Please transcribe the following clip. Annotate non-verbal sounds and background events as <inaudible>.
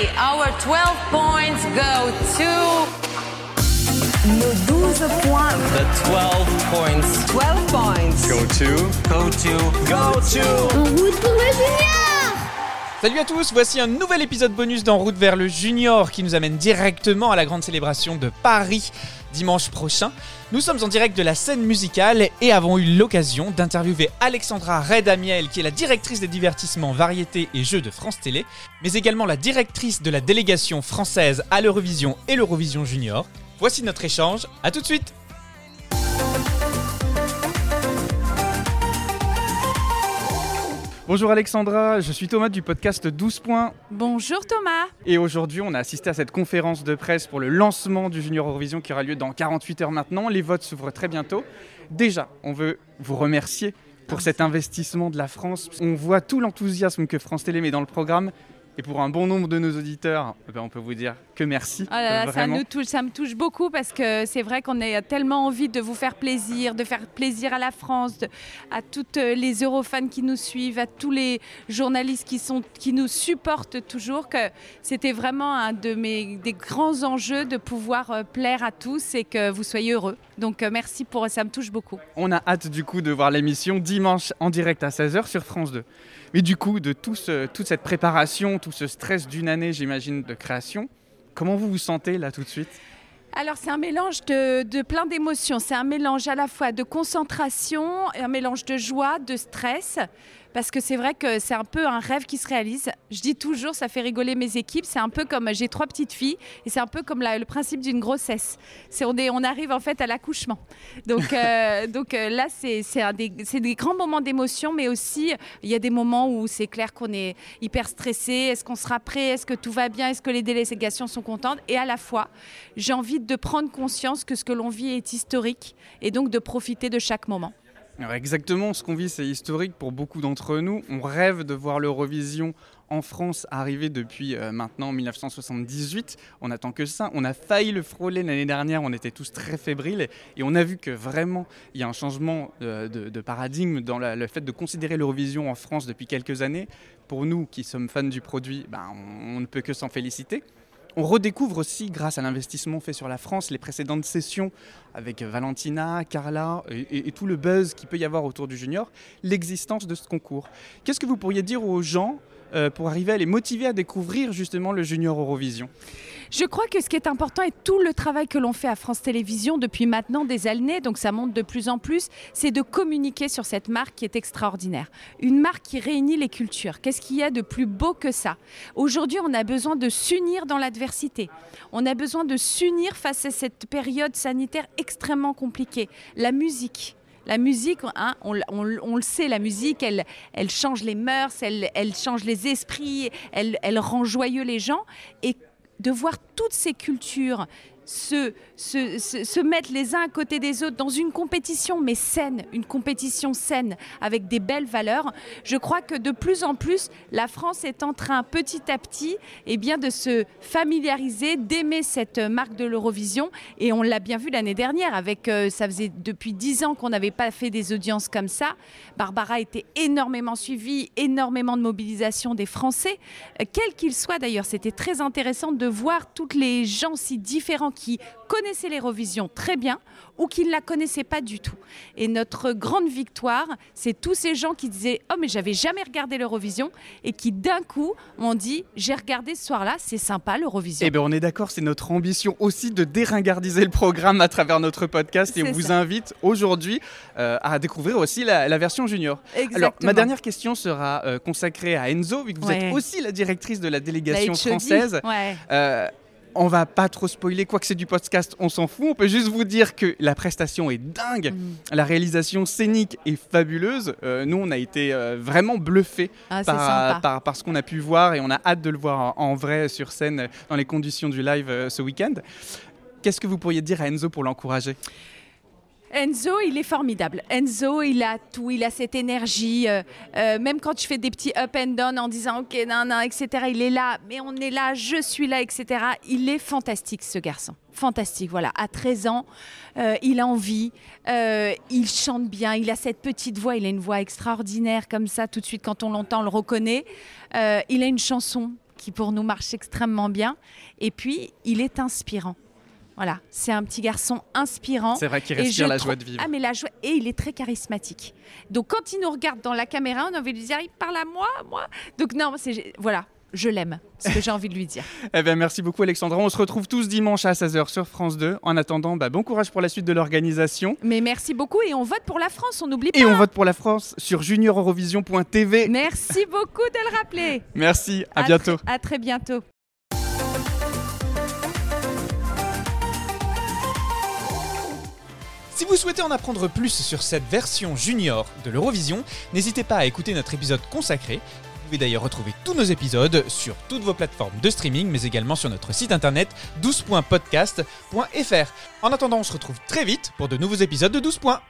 Paris. Our 12 points go to Nos 12 points. The 12 points 12 points. go to, go to, go to. En route pour le junior Salut à tous, voici un nouvel épisode bonus d'En route vers le junior qui nous amène directement à la grande célébration de Paris dimanche prochain. Nous sommes en direct de la scène musicale et avons eu l'occasion d'interviewer Alexandra Redamiel qui est la directrice des divertissements, variétés et jeux de France Télé, mais également la directrice de la délégation française à l'Eurovision et l'Eurovision Junior. Voici notre échange, à tout de suite Bonjour Alexandra, je suis Thomas du podcast 12 points Bonjour Thomas. Et aujourd'hui, on a assisté à cette conférence de presse pour le lancement du Junior Eurovision qui aura lieu dans 48 heures maintenant. Les votes s'ouvrent très bientôt. Déjà, on veut vous remercier pour cet investissement de la France. On voit tout l'enthousiasme que France Télé met dans le programme. Et pour un bon nombre de nos auditeurs, eh ben, on peut vous dire que merci. Ah là là, ça, nous touche, ça me touche beaucoup parce que c'est vrai qu'on a tellement envie de vous faire plaisir, de faire plaisir à la France, de- à toutes les Eurofans qui nous suivent, à tous les journalistes qui, sont, qui nous supportent toujours, que c'était vraiment un de mes des grands enjeux de pouvoir euh, plaire à tous et que vous soyez heureux. Donc euh, merci pour ça me touche beaucoup. On a hâte du coup de voir l'émission dimanche en direct à 16h sur France 2. Mais du coup, de tout ce- toute cette préparation, tout ce stress d'une année, j'imagine, de création, comment vous vous sentez là tout de suite? Alors c'est un mélange de, de plein d'émotions. C'est un mélange à la fois de concentration, un mélange de joie, de stress. Parce que c'est vrai que c'est un peu un rêve qui se réalise. Je dis toujours, ça fait rigoler mes équipes. C'est un peu comme j'ai trois petites filles et c'est un peu comme la- le principe d'une grossesse. C'est on, est- on arrive en fait à l'accouchement. Donc, <laughs> euh, donc euh, là, des, c'est des grands moments d'émotion, mais aussi il y a des moments où c'est clair qu'on est hyper stressé. Est-ce qu'on sera prêt? Est-ce que tout va bien? Est-ce que les délégations sont contentes Et à la fois, j'ai envie de prendre conscience que ce que l'on vit est historique et donc de profiter de chaque moment. Exactement, ce qu'on vit, c'est historique pour beaucoup d'entre nous. On rêve de voir l'Eurovision en France arriver depuis euh, maintenant 1978. On attend que ça. On a failli le frôler l'année dernière, on était tous très fébriles. Et on a vu que vraiment, il y a un changement de, paradigme dans le fait de considérer l'Eurovision en France depuis quelques années. Pour nous qui sommes fans du produit, ben, on ne peut que s'en féliciter. On redécouvre aussi, grâce à l'investissement fait sur la France, les précédentes sessions avec Valentina, Carla et, tout le buzz qu'il peut y avoir autour du junior, l'existence de ce concours. Qu'est-ce que vous pourriez dire aux gens pour arriver à les motiver à découvrir justement le junior Eurovision Je crois que ce qui est important et tout le travail que l'on fait à France Télévisions depuis maintenant des années, donc ça monte de plus en plus, c'est de communiquer sur cette marque qui est extraordinaire. Une marque qui réunit les cultures. Qu'est-ce qu'il y a de plus beau que ça? Aujourd'hui, on a besoin de s'unir dans l'adversité. On a besoin de s'unir face à cette période sanitaire extrêmement compliquée. La musique. La musique, hein, on, le sait, la musique, elle, change les mœurs, elle, change les esprits, elle rend joyeux les gens. Et de voir toutes ces cultures se, se, se- mettre les uns à côté des autres dans une compétition, mais saine, une compétition saine, avec des belles valeurs, je crois que de plus en plus, la France est en train petit à petit eh bien, de se familiariser, d'aimer cette marque de l'Eurovision. Et on l'a bien vu l'année dernière, avec, euh, ça faisait depuis dix ans qu'on n'avait pas fait des audiences comme ça. Barbara était énormément suivie, énormément de mobilisation des Français, euh, quels qu'ils soient d'ailleurs. C'était très intéressant de voir tous les gens si différents qui connaissaient l'Eurovision très bien ou qui ne la connaissaient pas du tout. Et notre grande victoire, c'est tous ces gens qui disaient Oh, mais j'avais jamais regardé l'Eurovision et qui d'un coup m'ont dit J'ai regardé ce soir-là, c'est sympa l'Eurovision. Eh bien, on est d'accord, c'est notre ambition aussi de déringardiser le programme à travers notre podcast et on vous invite aujourd'hui euh, à découvrir aussi la, la version junior. Alors, ma Exactement. dernière question sera euh, consacrée à Enzo, vu que vous Ouais. êtes aussi la directrice de la La délégation HOD, française. ouais. Euh, on va pas trop spoiler, quoi que c'est du podcast, on s'en fout. On peut juste vous dire que la prestation est dingue, Mm. la réalisation scénique est fabuleuse. Euh, nous, on a été euh, vraiment bluffés Ah, par, sympa. par, par ce qu'on a pu voir et on a hâte de le voir en, en vrai sur scène dans les conditions du live euh, ce week-end. Qu'est-ce que vous pourriez dire à Enzo pour l'encourager? Enzo, il est formidable. Enzo, il a tout, il a cette énergie. euh, euh, même quand je fais des petits up and down en disant ok, non, non, etc., il est là, mais on est là, je suis là, etc. Il est fantastique, ce garçon. Fantastique, voilà. À 13 ans, euh, il a envie, il chante bien, il a cette petite voix, il a une voix extraordinaire comme ça, tout de suite, quand on l'entend, on le reconnaît. Il a une chanson qui pour nous marche extrêmement bien. Et puis, il est inspirant. Voilà, c'est un petit garçon inspirant. C'est vrai qu'il respire la trouve- joie de vivre. Ah, mais la joie. Et il est très charismatique. Donc, quand il nous regarde dans la caméra, on a envie de lui dire il parle à moi, moi. Donc, non, c'est. Voilà, je l'aime. Ce que j'ai envie de lui dire. <laughs> Eh ben, merci beaucoup Alexandra. On se retrouve tous dimanche à 16h sur France 2. En attendant, bah, bon courage pour la suite de l'organisation. Mais merci beaucoup et on vote pour la France, on n'oublie pas. Et on vote pour la France sur junioreurovision.tv. Merci beaucoup de le rappeler. Merci, à tr- bientôt. à très bientôt. Si vous souhaitez en apprendre plus sur cette version junior de l'Eurovision, n'hésitez pas à écouter notre épisode consacré. Vous pouvez d'ailleurs retrouver tous nos épisodes sur toutes vos plateformes de streaming, mais également sur notre site internet 12.podcast.fr. En attendant, on se retrouve très vite pour de nouveaux épisodes de 12 points.